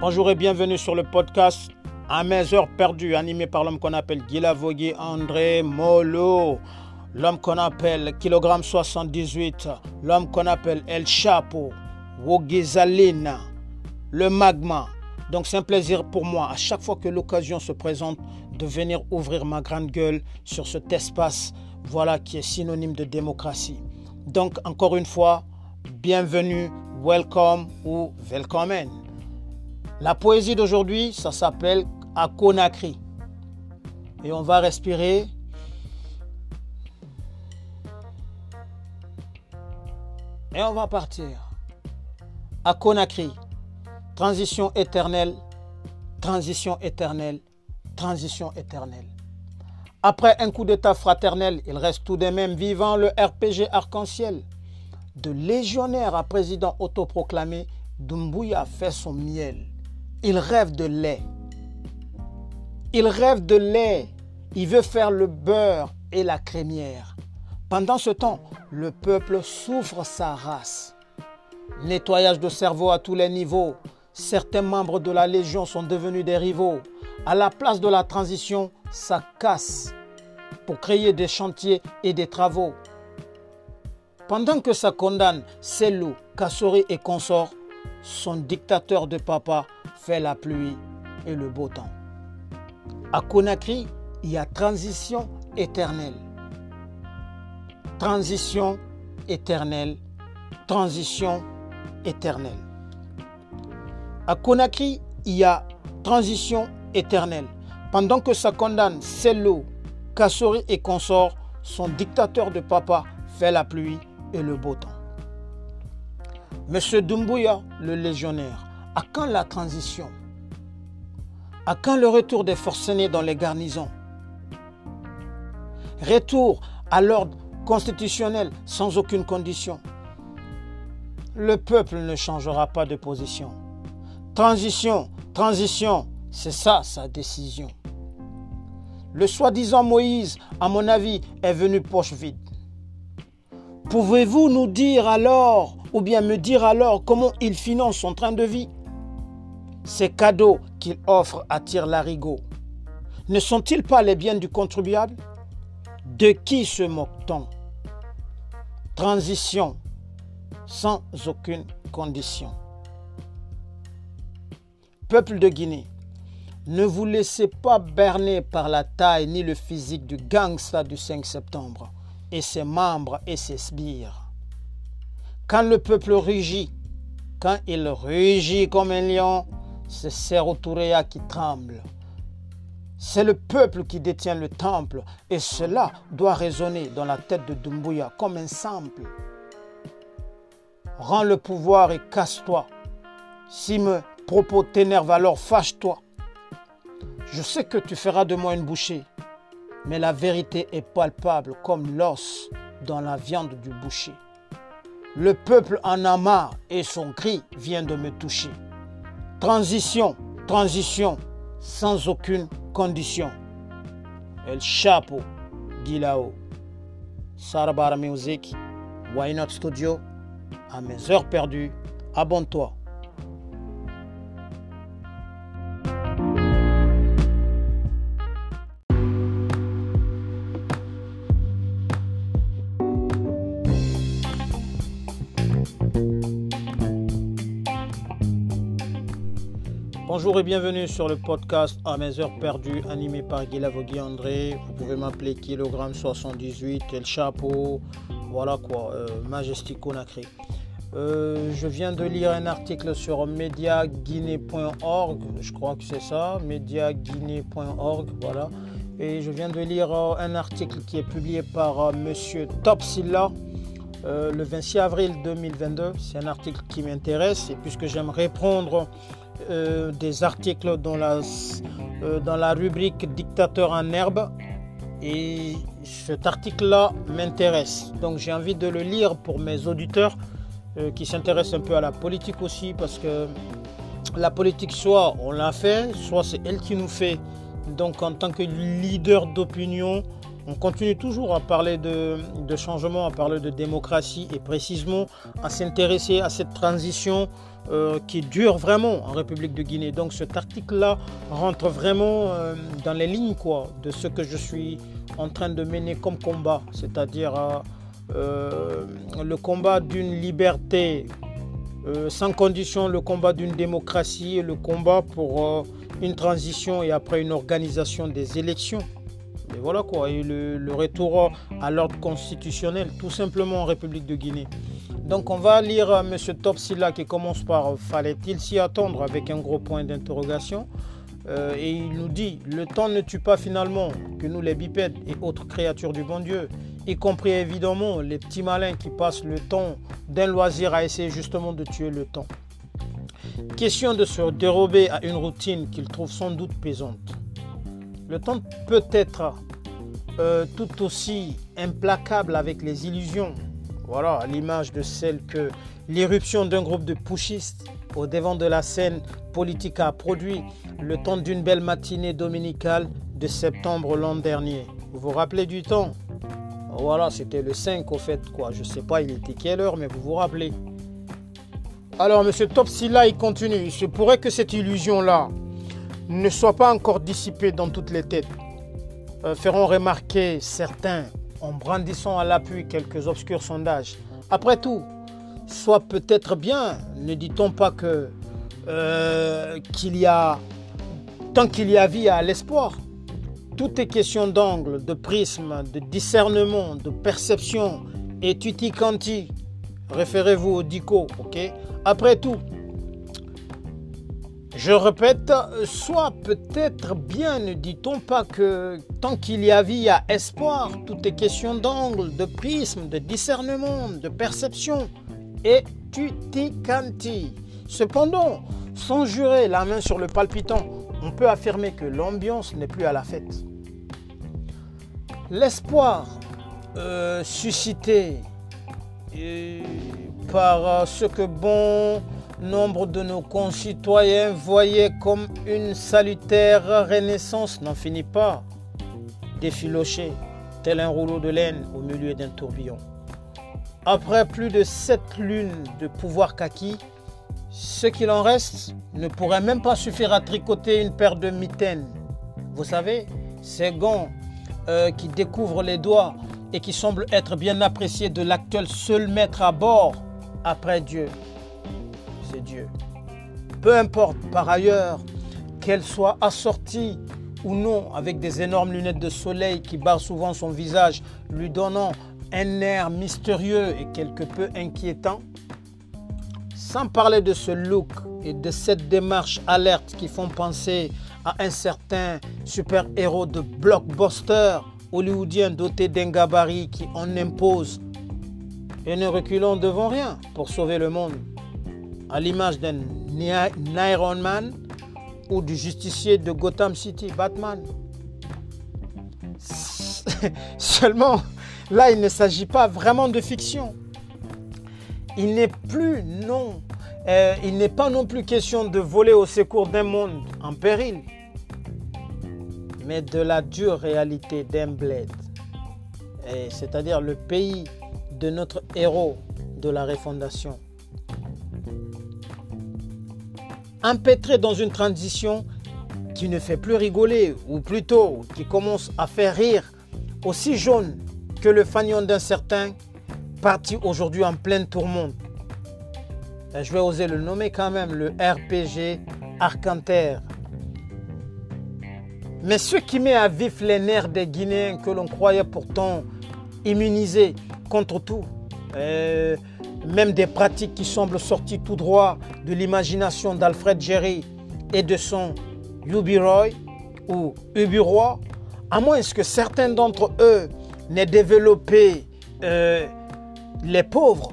Bonjour et bienvenue sur le podcast À mes heures perdues, animé par l'homme qu'on appelle Guy André Molo, l'homme qu'on appelle Kilogramme 78, l'homme qu'on appelle El Chapo, Wogizalina, le magma. Donc c'est un plaisir pour moi, à chaque fois que l'occasion se présente, de venir ouvrir ma grande gueule sur cet espace, voilà, qui est synonyme de démocratie. Donc encore une fois, bienvenue, welcome ou welcome. La poésie d'aujourd'hui, ça s'appelle à Conakry. Et on va respirer. Et on va partir. À Conakry. Transition éternelle, transition éternelle, transition éternelle. Après un coup d'état fraternel, il reste tout de même vivant le RPG arc-en-ciel. De légionnaire à président autoproclamé, Dumbuya fait son miel. Il rêve de lait. Il rêve de lait. Il veut faire le beurre et la crémière. Pendant ce temps, le peuple souffre sa race. Nettoyage de cerveau à tous les niveaux. Certains membres de la Légion sont devenus des rivaux. À la place de la transition, ça casse pour créer des chantiers et des travaux. Pendant que ça condamne Selou, Kassori et consorts, son dictateur de papa fait la pluie et le beau temps. À Conakry, il y a transition éternelle. Transition éternelle. Transition éternelle. À Conakry, il y a transition éternelle. Pendant que ça condamne Sello, Kassori et consorts, son dictateur de papa fait la pluie et le beau temps. Monsieur Dumbuya, le légionnaire, à quand la transition? À quand le retour des forcenés dans les garnisons? Retour à l'ordre constitutionnel sans aucune condition. Le peuple ne changera pas de position. Transition, transition, c'est ça sa décision. Le soi-disant Moïse, à mon avis, est venu poche vide. Pouvez-vous nous dire alors, ou bien me dire alors, comment il finance son train de vie? Ces cadeaux qu'il offre attirent l'arigot. Ne sont-ils pas les biens du contribuable? De qui se moque-t-on? Transition sans aucune condition. Peuple de Guinée, ne vous laissez pas berner par la taille ni le physique du gangsta du 5 septembre et ses membres et ses sbires. Quand le peuple rugit, quand il rugit comme un lion, c'est Serro Touréa qui tremble. C'est le peuple qui détient le temple et cela doit résonner dans la tête de Dumbuya comme un sample. Rends le pouvoir et casse-toi. Si mes propos t'énervent alors fâche-toi. Je sais que tu feras de moi une bouchée, mais la vérité est palpable comme l'os dans la viande du boucher. Le peuple en a marre et son cri vient de me toucher. Transition, transition, sans aucune condition. El Chapo, Gilao. Sarabara Music, Why Not Studio, à mes heures perdues, abonne-toi. Bonjour et bienvenue sur le podcast À mes heures perdues, animé par Guy Lavogui André. Vous pouvez m'appeler Kilogramme 78, El Chapeau, voilà quoi, euh, Majestic Conakry. Euh, je viens de lire un article sur mediaguinée.org, je crois que c'est ça, mediaguinée.org, voilà. Et je viens de lire euh, un article qui est publié par euh, monsieur Topsilla le 26 avril 2022. C'est un article qui m'intéresse et puisque j'aime répondre euh, des articles dans la, euh, dans la rubrique Dictateur en herbe. Et cet article-là m'intéresse. Donc j'ai envie de le lire pour mes auditeurs euh, qui s'intéressent un peu à la politique aussi. Parce que la politique, soit on l'a fait, soit c'est elle qui nous fait. Donc en tant que leader d'opinion, On continue toujours à parler de, changement, à parler de démocratie et précisément à s'intéresser à cette transition euh, qui dure vraiment en République de Guinée. Donc cet article-là rentre vraiment euh, dans les lignes de ce que je suis en train de mener comme combat, c'est-à-dire euh, le combat d'une liberté sans condition, le combat d'une démocratie, le combat pour une transition et après une organisation des élections. Et voilà quoi, et le, retour à l'ordre constitutionnel, tout simplement en République de Guinée. Donc on va lire M. Topsila qui commence par Fallait-il s'y attendre avec un gros point d'interrogation euh, Et il nous dit Le temps ne tue pas finalement que nous, les bipèdes et autres créatures du bon Dieu, y compris évidemment les petits malins qui passent le temps d'un loisir à essayer justement de tuer le temps. Question de se dérober à une routine qu'il trouve sans doute pesante. Le temps peut être euh, tout aussi implacable avec les illusions. Voilà, à l'image de celle que l'irruption d'un groupe de pushistes au devant de la scène politique a produit le temps d'une belle matinée dominicale de septembre l'an dernier. Vous vous rappelez du temps? Voilà, c'était le 5 au fait, quoi. Je sais pas, il était quelle heure, mais vous vous rappelez. Alors, M. Topsila, il continue. Il se pourrait que cette illusion-là, ne soit pas encore dissipé dans toutes les têtes, euh, feront remarquer certains en brandissant à l'appui quelques obscurs sondages. Après tout, soit peut-être bien, ne dit-on pas que euh, qu'il y a tant qu'il y a vie à l'espoir. Tout est question d'angle, de prisme, de discernement, de perception et tutti quanti. Référez-vous au dico, ok? Après tout, je répète, soit peut-être bien ne dit-on pas que tant qu'il y a vie, il y a espoir. Tout est question d'angle, de prisme, de discernement, de perception et tutti canti. Cependant, sans jurer la main sur le palpitant, on peut affirmer que l'ambiance n'est plus à la fête. L'espoir euh, suscité euh, par ce que bon nombre de nos concitoyens voyaient comme une salutaire renaissance n'en finit pas d'effilocher tel un rouleau de laine au milieu d'un tourbillon. Après plus de sept lunes de pouvoir kaki, ce qu'il en reste ne pourrait même pas suffire à tricoter une paire de mitaines. Vous savez, ces gants euh, qui découvrent les doigts et qui semblent être bien appréciés de l'actuel seul maître à bord après Dieu Dieu. Peu importe par ailleurs qu'elle soit assortie ou non avec des énormes lunettes de soleil qui barrent souvent son visage, lui donnant un air mystérieux et quelque peu inquiétant. Sans parler de ce look et de cette démarche alerte qui font penser à un certain super-héros de blockbuster hollywoodien doté d'un gabarit qui en impose et ne reculant devant rien pour sauver le monde à l'image d'un Iron Man ou du justicier de Gotham City, Batman. Seulement, là, il ne s'agit pas vraiment de fiction. Il n'est plus, non, euh, il n'est pas non plus question de voler au secours d'un monde en péril, mais de la dure réalité d'un bled, c'est-à-dire le pays de notre héros de la refondation empêtré dans une transition qui ne fait plus rigoler, ou plutôt qui commence à faire rire, aussi jaune que le fanion d'un certain, parti aujourd'hui en pleine tourmente. Je vais oser le nommer quand même, le RPG Arcanter. Mais ce qui met à vif les nerfs des Guinéens que l'on croyait pourtant immunisés contre tout, euh, même des pratiques qui semblent sorties tout droit de l'imagination d'Alfred Jerry et de son Roy ou Ubiroy, à moins que certains d'entre eux n'aient développé euh, les pauvres,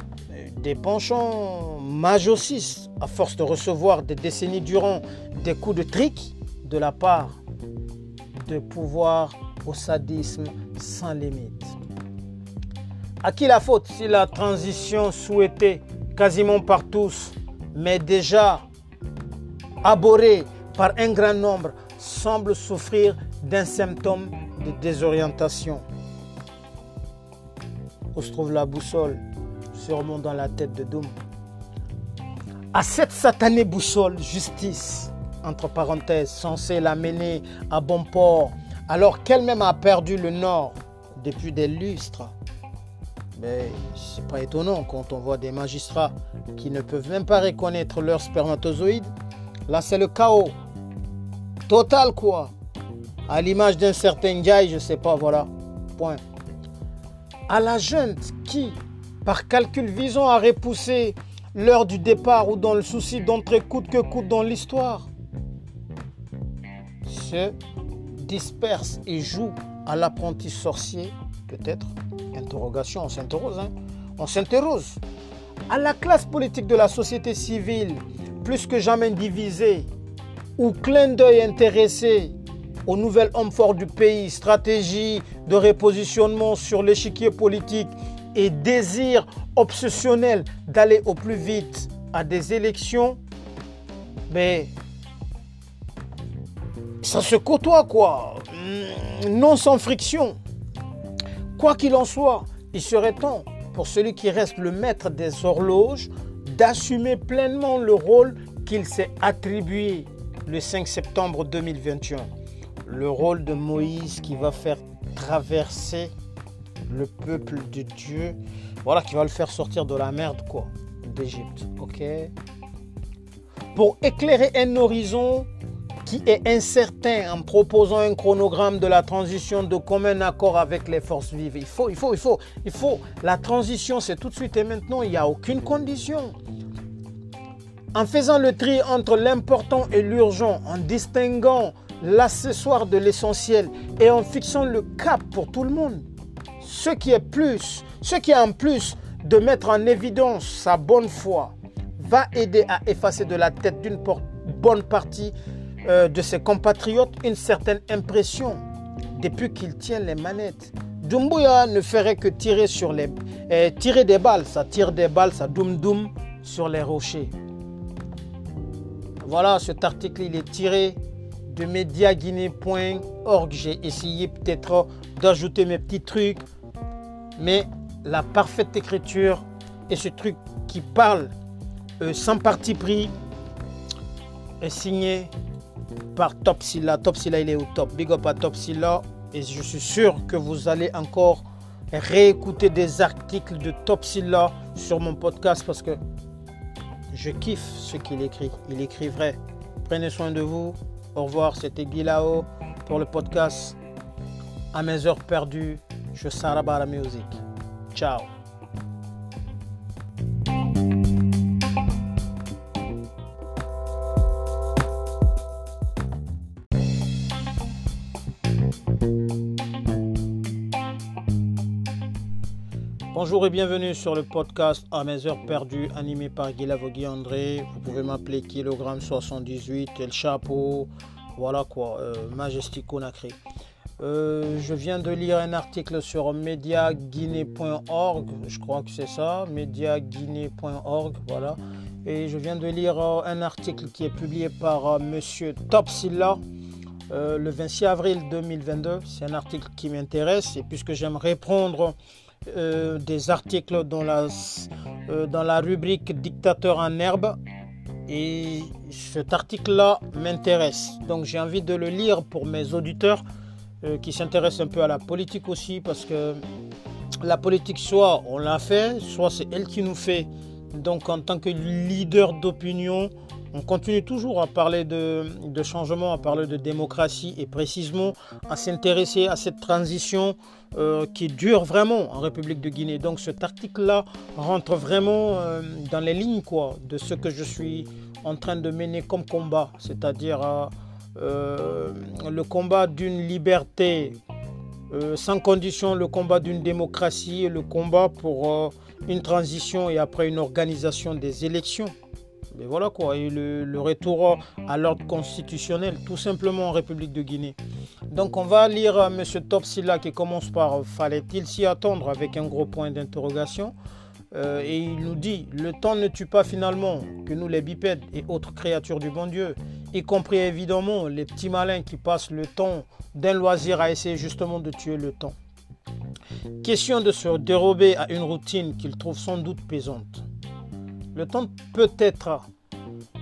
des penchants majocistes, à force de recevoir des décennies durant des coups de trick de la part de pouvoir au sadisme sans limite. À qui la faute si la transition souhaitée quasiment par tous, mais déjà abhorrée par un grand nombre, semble souffrir d'un symptôme de désorientation? Où se trouve la boussole, sûrement dans la tête de Doom. À cette satanée boussole, justice, entre parenthèses, censée l'amener à bon port, alors qu'elle-même a perdu le nord depuis des lustres. Mais c'est pas étonnant quand on voit des magistrats qui ne peuvent même pas reconnaître leurs spermatozoïdes. Là, c'est le chaos. Total, quoi. À l'image d'un certain Jai, je sais pas, voilà. Point. À la junte qui, par calcul visant à repousser l'heure du départ ou dans le souci d'entrer coûte que coûte dans l'histoire, se disperse et joue à l'apprenti sorcier, peut-être Interrogation, on s'interroge. Hein. On s'interroge. À la classe politique de la société civile, plus que jamais divisée, ou clin d'œil intéressé aux nouvelles hommes forts du pays, stratégie de repositionnement sur l'échiquier politique et désir obsessionnel d'aller au plus vite à des élections, mais ça se côtoie quoi, non sans friction. Quoi qu'il en soit, il serait temps pour celui qui reste le maître des horloges d'assumer pleinement le rôle qu'il s'est attribué le 5 septembre 2021. Le rôle de Moïse qui va faire traverser le peuple de Dieu. Voilà, qui va le faire sortir de la merde, quoi, d'Égypte. Pour éclairer un horizon qui est incertain en proposant un chronogramme de la transition de commun accord avec les forces vives. Il faut, il faut, il faut, il faut. La transition, c'est tout de suite et maintenant. Il n'y a aucune condition. En faisant le tri entre l'important et l'urgent, en distinguant l'accessoire de l'essentiel et en fixant le cap pour tout le monde. Ce qui est plus, ce qui est en plus de mettre en évidence sa bonne foi, va aider à effacer de la tête d'une bonne partie euh, de ses compatriotes une certaine impression depuis qu'il tient les manettes. Dumbuya ne ferait que tirer, sur les, euh, tirer des balles, ça tire des balles, ça doum doum sur les rochers. Voilà, cet article il est tiré de mediaguinée.org. J'ai essayé peut-être d'ajouter mes petits trucs, mais la parfaite écriture et ce truc qui parle euh, sans parti pris est signé par Topsilla. Topsilla, il est au top. Big up à Topsilla. Et je suis sûr que vous allez encore réécouter des articles de Topsilla sur mon podcast parce que je kiffe ce qu'il écrit. Il écrit vrai. Prenez soin de vous. Au revoir. C'était Guilao pour le podcast. À mes heures perdues, je Sarabara Music. Ciao. Bonjour et bienvenue sur le podcast À mes heures perdues animé par Guy André. Vous pouvez m'appeler Kilogramme 78 et le chapeau. Voilà quoi, euh, Majestico Nacré. Euh, je viens de lire un article sur mediaguinée.org, je crois que c'est ça, mediaguinée.org, voilà. Et je viens de lire euh, un article qui est publié par Monsieur Topsilla le 26 avril 2022. C'est un article qui m'intéresse et puisque j'aime répondre euh, des articles dans la, euh, dans la rubrique Dictateur en herbe. Et cet article-là m'intéresse. Donc j'ai envie de le lire pour mes auditeurs euh, qui s'intéressent un peu à la politique aussi. Parce que la politique, soit on l'a fait, soit c'est elle qui nous fait. Donc en tant que leader d'opinion, on continue toujours à parler de, changement, à parler de démocratie et précisément à s'intéresser à cette transition euh, qui dure vraiment en République de Guinée. Donc cet article-là rentre vraiment euh, dans les lignes de ce que je suis en train de mener comme combat, c'est-à-dire euh, le combat d'une liberté sans condition, le combat d'une démocratie, le combat pour une transition et après une organisation des élections mais voilà quoi, et le, retour à l'ordre constitutionnel, tout simplement en République de Guinée. Donc on va lire M. Topsila qui commence par Fallait-il s'y attendre avec un gros point d'interrogation euh, et il nous dit Le temps ne tue pas finalement que nous, les bipèdes et autres créatures du bon Dieu, y compris évidemment les petits malins qui passent le temps d'un loisir à essayer justement de tuer le temps. question de se dérober à une routine qu'il trouve sans doute pesante. Le temps peut être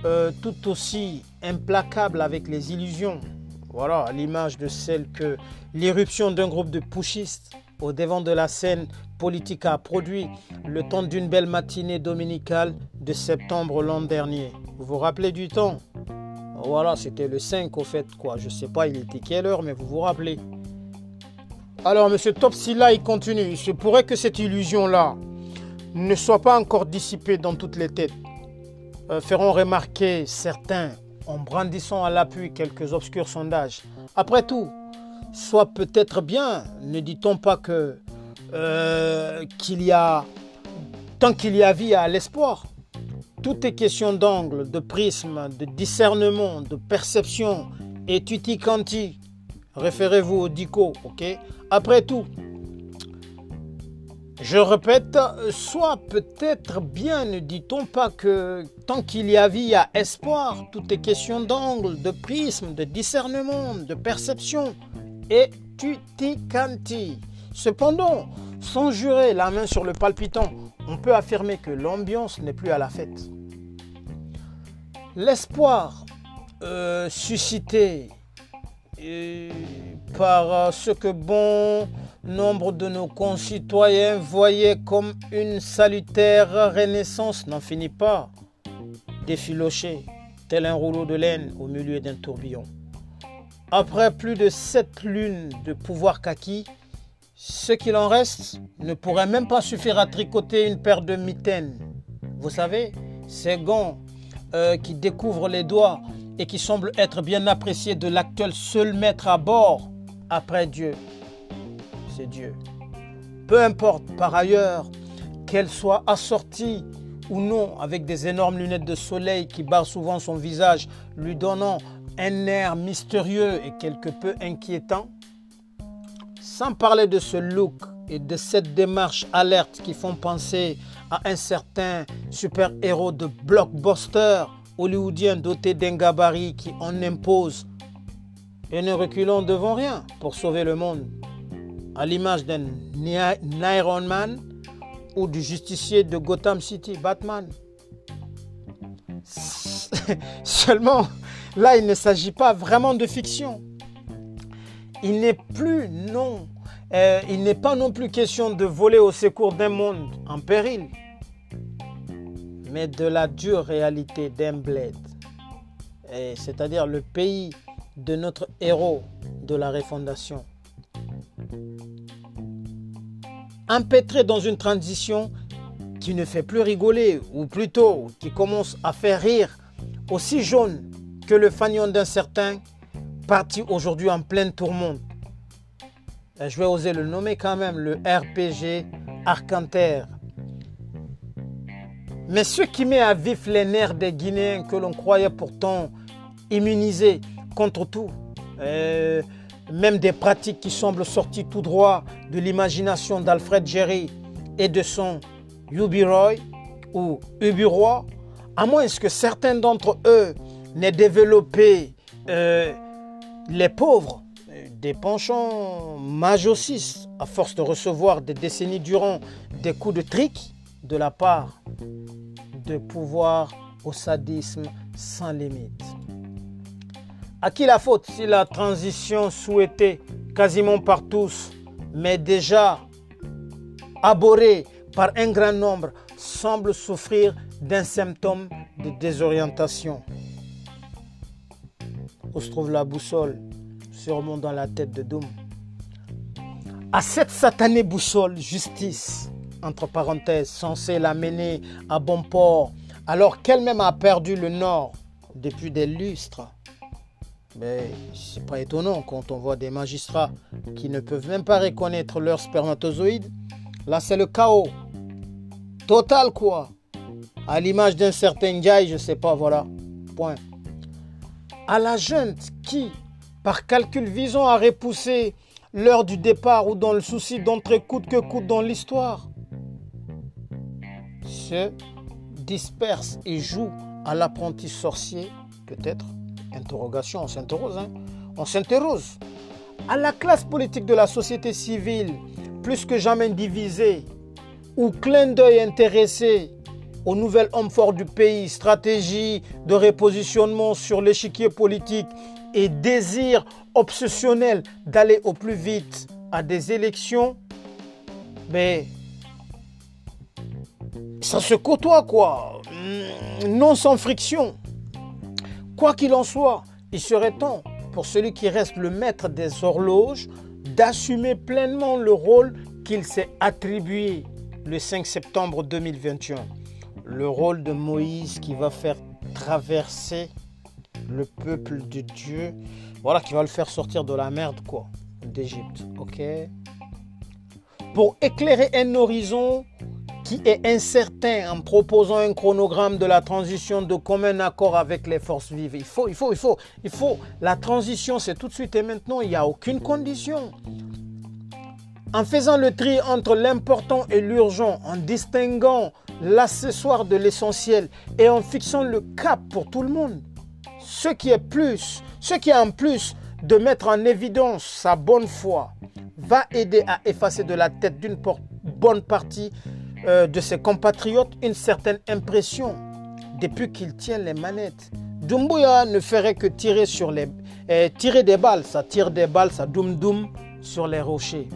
euh, tout aussi implacable avec les illusions. Voilà, à l'image de celle que l'irruption d'un groupe de pushistes au devant de la scène politique a produit le temps d'une belle matinée dominicale de septembre l'an dernier. Vous vous rappelez du temps? Voilà, c'était le 5 au fait, quoi. Je sais pas, il était quelle heure, mais vous vous rappelez. Alors, M. Topsila, il continue. Il se pourrait que cette illusion-là ne soit pas encore dissipée dans toutes les têtes. Euh, feront remarquer certains en brandissant à l'appui quelques obscurs sondages. Après tout, soit peut-être bien, ne dit-on pas que euh, qu'il y a tant qu'il y a vie à l'espoir. Tout est question d'angle, de prisme, de discernement, de perception et tutti quanti. Référez-vous au dico, ok? Après tout, je répète, soit peut-être bien ne dit-on pas que tant qu'il y a vie, il y a espoir. Tout est question d'angle, de prisme, de discernement, de perception et tutti quanti. Cependant, sans jurer la main sur le palpitant, on peut affirmer que l'ambiance n'est plus à la fête. L'espoir euh, suscité euh, par ce que bon nombre de nos concitoyens voyaient comme une salutaire renaissance n'en finit pas d'effilocher, tel un rouleau de laine au milieu d'un tourbillon. Après plus de sept lunes de pouvoir kaki, ce qu'il en reste ne pourrait même pas suffire à tricoter une paire de mitaines. Vous savez, ces gants euh, qui découvrent les doigts et qui semblent être bien appréciés de l'actuel seul maître à bord après Dieu Dieu. Peu importe par ailleurs qu'elle soit assortie ou non avec des énormes lunettes de soleil qui barrent souvent son visage, lui donnant un air mystérieux et quelque peu inquiétant, sans parler de ce look et de cette démarche alerte qui font penser à un certain super-héros de blockbuster hollywoodien doté d'un gabarit qui en impose et ne reculant devant rien pour sauver le monde à l'image d'un Iron Man ou du justicier de Gotham City, Batman. Seulement, là, il ne s'agit pas vraiment de fiction. Il n'est plus non, euh, il n'est pas non plus question de voler au secours d'un monde en péril, mais de la dure réalité d'un bled, c'est-à-dire le pays de notre héros de la refondation empêtré dans une transition qui ne fait plus rigoler, ou plutôt qui commence à faire rire, aussi jaune que le fanion d'un certain, parti aujourd'hui en pleine tourmente. Je vais oser le nommer quand même, le RPG Arcanter. Mais ce qui met à vif les nerfs des Guinéens que l'on croyait pourtant immunisés contre tout, euh, même des pratiques qui semblent sorties tout droit de l'imagination d'Alfred Jerry et de son Ubiroy ou Ubiroy, à moins que certains d'entre eux n'aient développé euh, les pauvres, des penchants majocistes, à force de recevoir des décennies durant des coups de trick de la part de pouvoir au sadisme sans limite. À qui la faute si la transition souhaitée quasiment par tous, mais déjà abhorrée par un grand nombre, semble souffrir d'un symptôme de désorientation? Où se trouve la boussole? Sûrement dans la tête de Doom. À cette satanée boussole, justice, entre parenthèses, censée l'amener à bon port, alors qu'elle-même a perdu le nord depuis des lustres. Mais c'est pas étonnant quand on voit des magistrats qui ne peuvent même pas reconnaître leurs spermatozoïdes. Là, c'est le chaos. Total, quoi. À l'image d'un certain Guy, je sais pas, voilà. Point. À la junte qui, par calcul visant à repousser l'heure du départ ou dans le souci d'entrer coûte que coûte dans l'histoire, se disperse et joue à l'apprenti sorcier, peut-être Interrogation, on s'interroge. Hein. On s'interroge. À la classe politique de la société civile, plus que jamais divisé, ou clin d'œil intéressé aux nouvelles hommes forts du pays, stratégie de repositionnement sur l'échiquier politique et désir obsessionnel d'aller au plus vite à des élections, mais ça se côtoie quoi, mm, non sans friction. Quoi qu'il en soit, il serait temps pour celui qui reste le maître des horloges d'assumer pleinement le rôle qu'il s'est attribué le 5 septembre 2021. Le rôle de Moïse qui va faire traverser le peuple de Dieu, voilà, qui va le faire sortir de la merde, quoi, d'Égypte, ok? Pour éclairer un horizon qui est incertain en proposant un chronogramme de la transition de commun accord avec les forces vives. Il faut, il faut, il faut, il faut. La transition, c'est tout de suite et maintenant. Il n'y a aucune condition. En faisant le tri entre l'important et l'urgent, en distinguant l'accessoire de l'essentiel et en fixant le cap pour tout le monde. Ce qui est plus, ce qui est en plus de mettre en évidence sa bonne foi, va aider à effacer de la tête d'une bonne partie euh, de ses compatriotes une certaine impression depuis qu'il tient les manettes. Dumbuya ne ferait que tirer, sur les, euh, tirer des balles, ça tire des balles, ça doum doum sur les rochers.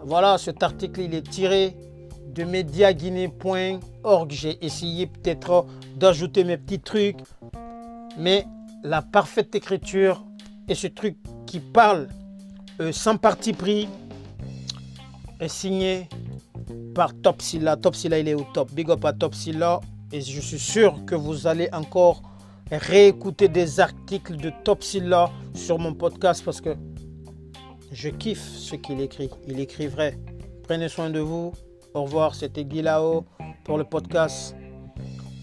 Voilà, cet article il est tiré de mediaguinée.org. J'ai essayé peut-être d'ajouter mes petits trucs, mais la parfaite écriture et ce truc qui parle euh, sans parti pris est signé par Topsilla. Topsilla, il est au top. Big up à Topsilla. Et je suis sûr que vous allez encore réécouter des articles de Topsilla sur mon podcast parce que je kiffe ce qu'il écrit. Il écrit vrai. Prenez soin de vous. Au revoir. C'était Guilao pour le podcast.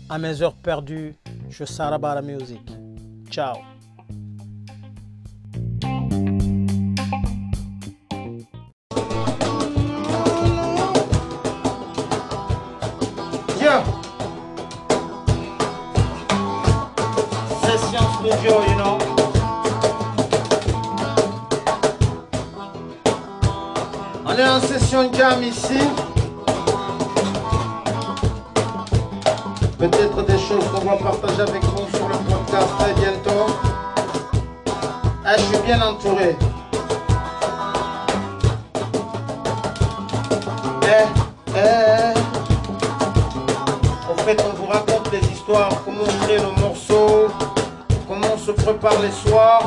À mes heures perdues, je Sarabara Music. Ciao. Ici. Peut-être des choses qu'on va partager avec vous sur le podcast très bientôt. Ah, je suis bien entouré. Eh, eh. En fait, on vous raconte des histoires, comment on crée le morceau, comment on se prépare les soirs.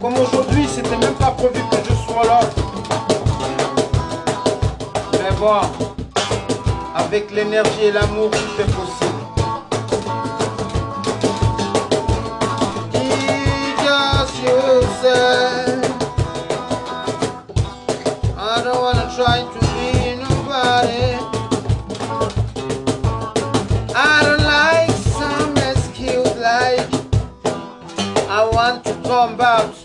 Comme aujourd'hui, c'était même pas prévu que je sois là. Avec l'énergie et l'amour, tout est possible. I don't wanna try to be nobody. I don't like some excuse like I want to come out.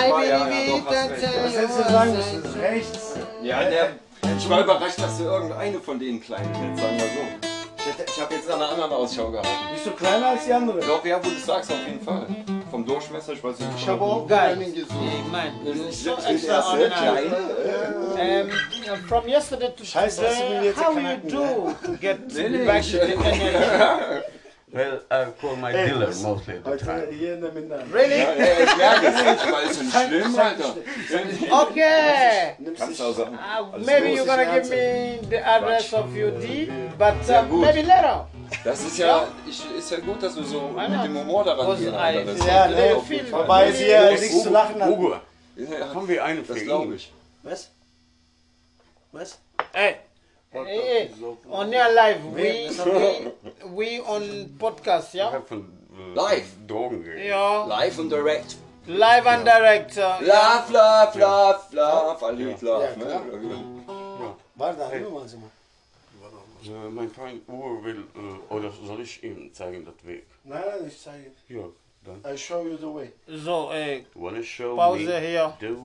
That's recht. Was it. hättest du sagen müssen? Das ist rechts. Ja, der, ich war überrascht, dass du irgendeine von den kleinen kennst, sagen wir so. Ich, ich habe jetzt nach einer anderen Ausschau gehalten. Bist du kleiner als die andere? Doch, ja, wo du sagst, auf jeden Fall. Vom Durchmesser, ich weiß nicht. Ich habe auch Guys, kleinen gesucht. man, you're so Ist das sehr extraordinary. klein? Um, from yesterday to Scheiße, today, jetzt how you do get back ich- to the energy? Well, I call my Hey, dealer mostly at the Heute time. hier in der Minna. Really? Ja, ja, ich merke es nicht, weil es nicht schlimm, Alter. Okay. Nimmst Kannst du dich- auch sagen. Uh, maybe you're gonna give me the address of your deed, but uh, gut. maybe later. Das ist ja, ich, ist ja gut, dass du so mit dem Humor daran das Ja, ist ne, jeden Fall. wobei sie ja nichts zu lachen hat. Hugo, Ja, haben wir eine das für glaube ihn? ich. Was? Was? Hey, hey, hey, on est live. We, we, we on podcast, Ich ja? habe von äh, Live. Drogen eh? geredet. Ja, Live und direct. live and direct. äh, Love, love, love, love. Alle mit Love, Ja, klar. ne? Warte, da hören wir uns mal. Äh, mein Freund Uwe will, äh, oder soll ich ihm zeigen das Weg? Nein, nein, ich zeige. Ja, dann. I show you the way. So, ey, Wanna show Pause me hier. the You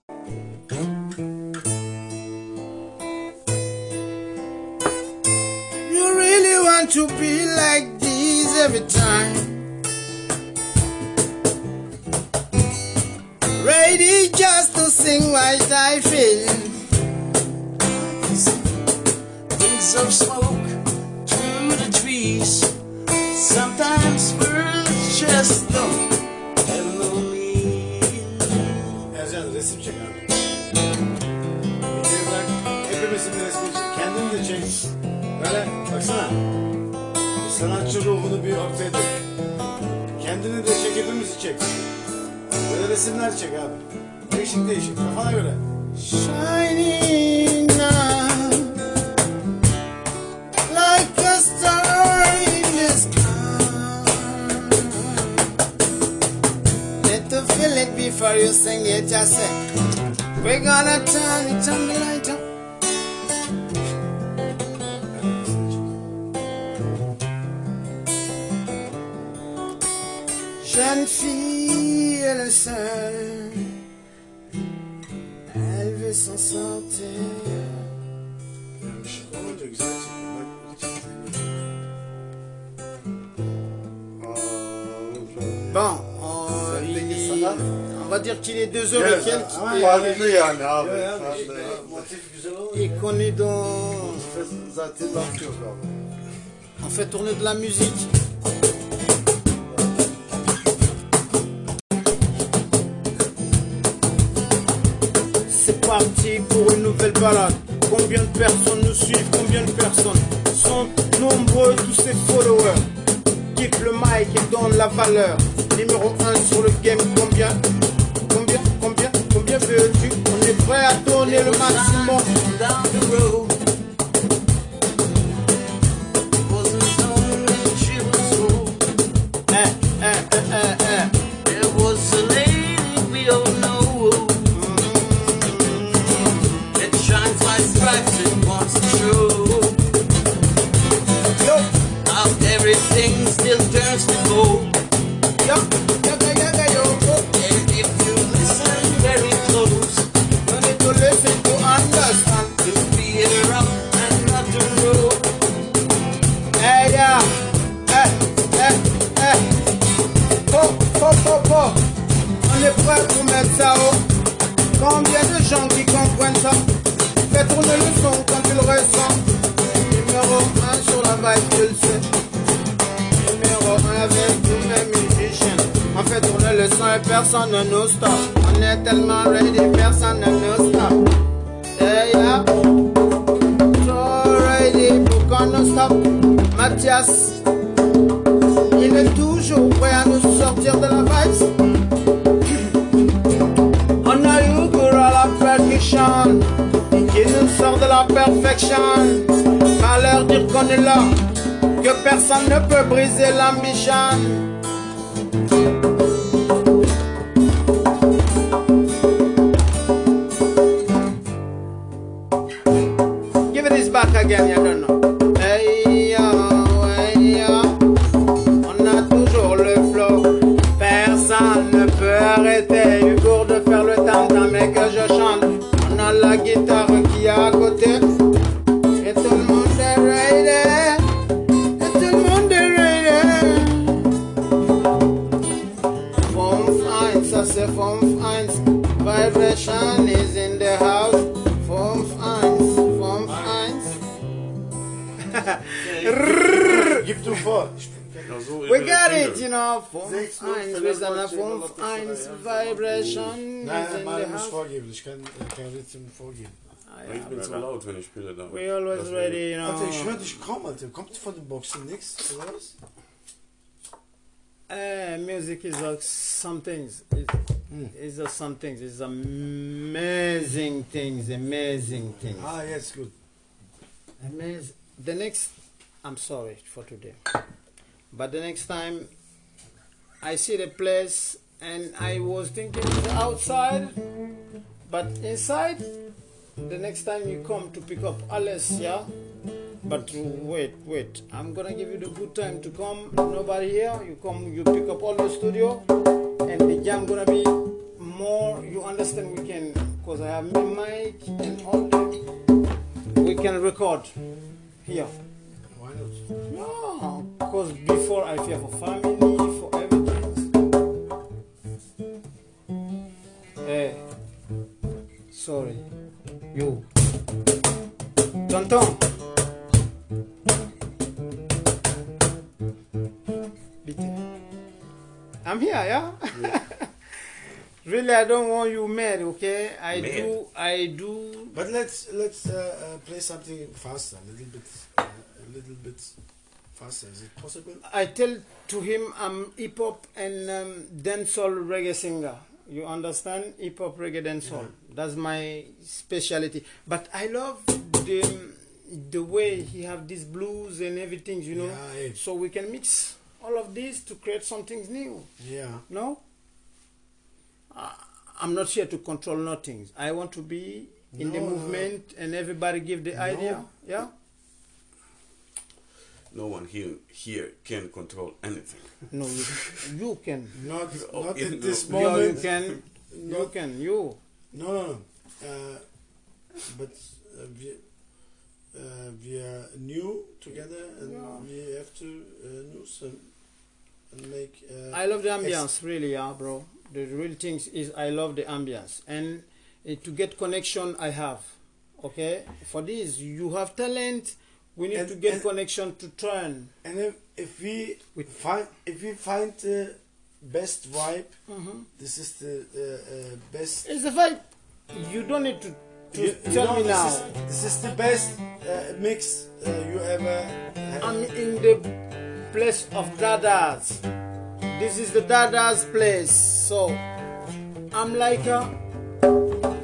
want to be like this every time. Ready just to sing what I feel. Rings of smoke through the trees. Sometimes birds just don't have no meaning. Ercan resim çek abi. Videoyu bırak. Hepimizin bir resmini çek. Kendini de çek. Böyle baksana. Sanatçı ruhunu bir ortaya dök. Kendini de çek, hepimizi çek. Böyle resimler çek abi. Değişik değişik. Kafana göre. Shining feel it before you sing it, just say. We're gonna turn it on the light up. Jeune fille, elle est seule. Elle veut s'en sortir. Bon, on, il- on va dire qu'il est 2h et quelques. Et- qu'on est dans. On fait tourner de la musique. Une nouvelle balade. Combien de personnes nous suivent Combien de personnes sont nombreux tous ces followers Kick le mic et donne la valeur. Numéro 1 sur le game, combien Combien Combien Combien veux-tu? On est prêt à tourner le maximum. On est prêt pour mettre ça haut. Combien de gens qui comprennent ça? Fais tourner le son quand tu le ressens. Numéro 1 sur la vibe, tu le sais. Numéro 1 avec tous les musiciens. On fait tourner le son et personne ne nous stoppe. On est tellement ready, personne ne nous stoppe. Hey, yeah. So ready pour qu'on nous stoppe. Mathias, perfection. Malheur dire qu'on est là, que personne ne peut briser l'ambition. Form Sechs fine, Null, with an Fenerbahce, form Galatasaray, fine ja. vibration Nein, is in nein, the muss house. vorgeben. Ich kann kein Ritzen vorgeben. Aber ich bin so laut, wenn ich spiele dann. We always Deswegen- ready, you Alter, ich know. schwör dich kaum, Alter. Kommt von den Boxen nichts, oder was? Uh, music is uh, some things. It, It's just some things. It's amazing things. Amazing things. Ah, yes, good. Amazing. The next, I'm sorry for today, but the next time I see the place and I was thinking it's outside, but inside. The next time you come to pick up Alice, yeah. But wait, wait. I'm gonna give you the good time to come. Nobody here. You come. You pick up all the studio, and the jam gonna be more. You understand? We can, cause I have my mic and all. The, we can record here. Why not? No, because before I fear for family, something faster, a little bit, uh, a little bit faster. Is it possible? I tell to him I'm hip hop and um, dancehall reggae singer. You understand? Hip hop reggae dancehall. That's my specialty. But I love the the way he have these blues and everything. You know, Yeah, yeah. so we can mix all of this to create something new. Yeah. No, uh, I'm not here to control nothing. I want to be in the No, no. movement and everybody give the idea. Yeah. No one here here can control anything. No, you, you can. Not Oh, not in at this no. Yeah, you moment. can. You can. You. No, no, no. Uh, but uh, we uh, we are new together, and Yeah. we have to uh, know some and make. Uh, I love the ambience, really, yeah, bro. The real thing is I love the ambience, and uh, to get connection, I have. Okay, for this you have talent. We need And- to get and- connection to turn. and if, if we With- find if we find the best vibe, Mhm. this is the uh, best. It's the vibe. You don't need to, to You- tell me this now. Is, this is the best uh, mix uh, you ever. Had. I'm in the place of Dada's. This is the Dada's place. So I'm like a.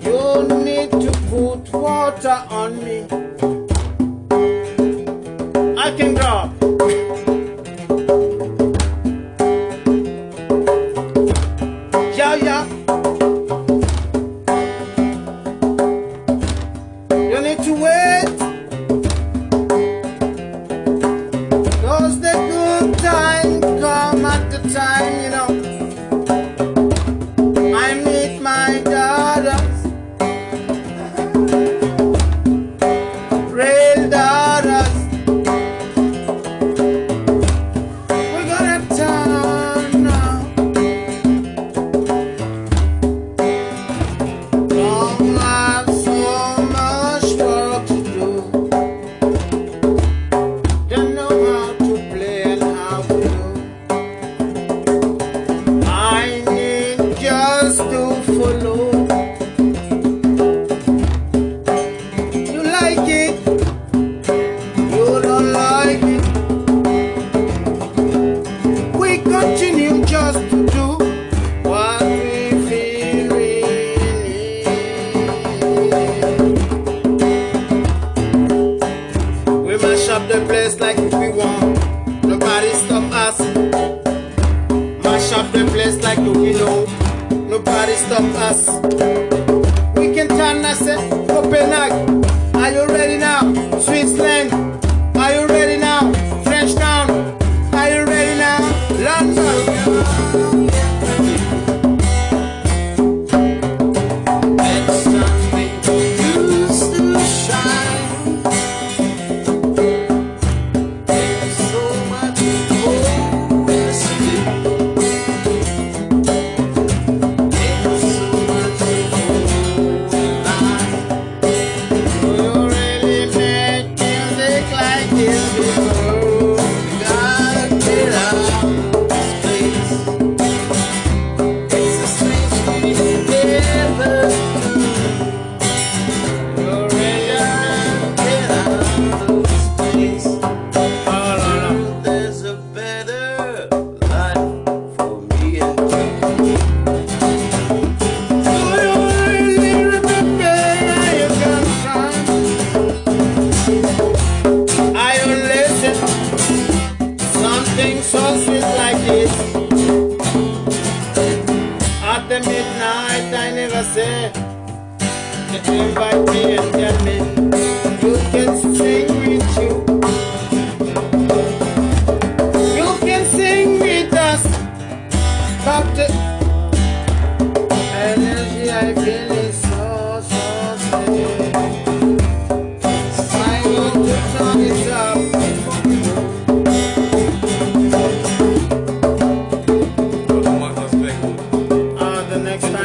You need to put water on me. I can drop.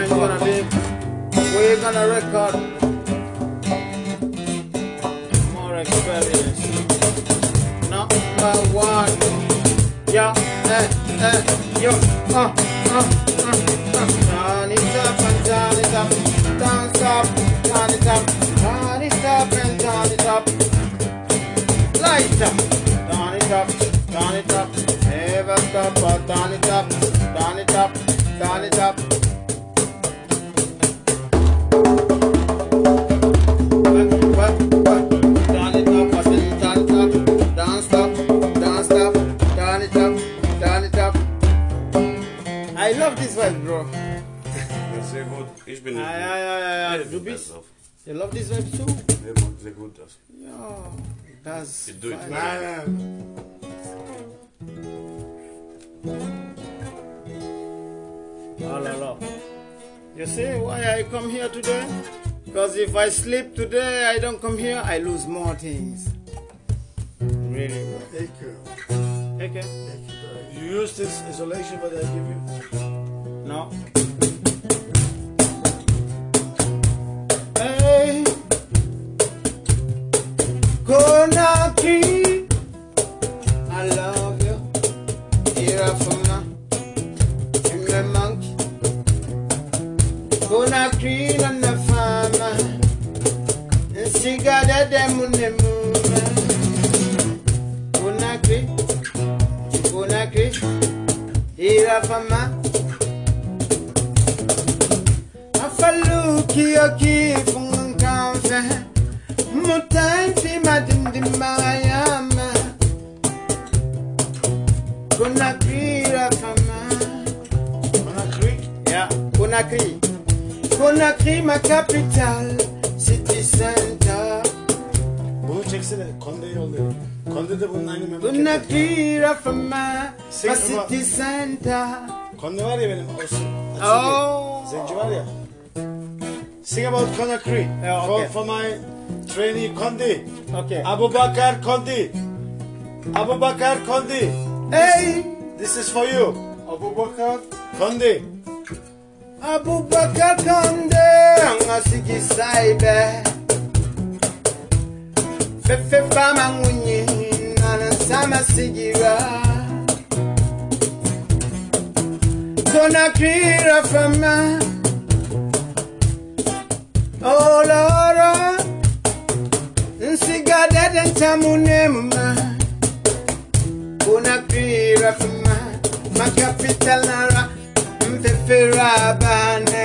The next time gonna be, we're gonna record more experience. Number one, yeah, eh, eh, yo, uh, uh, uh, uh. Turn it up and turn it up, dance up, turn it up, turn it up and turn it up. Light up, turn it up, turn it up, never stop, turn it up, turn it up, turn it up. Turn you love this vibe too? Sehr gut, sehr gut. Das. Yeah, that's You do it. fine. Nein, Oh, la, la. You see why I come here today? Because if I sleep today, I don't come here, I lose more things. Really, bro. Thank you. Okay. Thank you. You use this isolation what I give you? No. Kondi. okay Abu Bakar Kondi. Abu Bakar Kondi. hey This is for you. Abu Bakar Kondi. Abubakar Kande angasigi saibe Fefe fama munyi nana sama sigira Kona kira fama Oh Lord nsiga dede ntamu n'emuma unakwira fuma makapitalara mfefera abane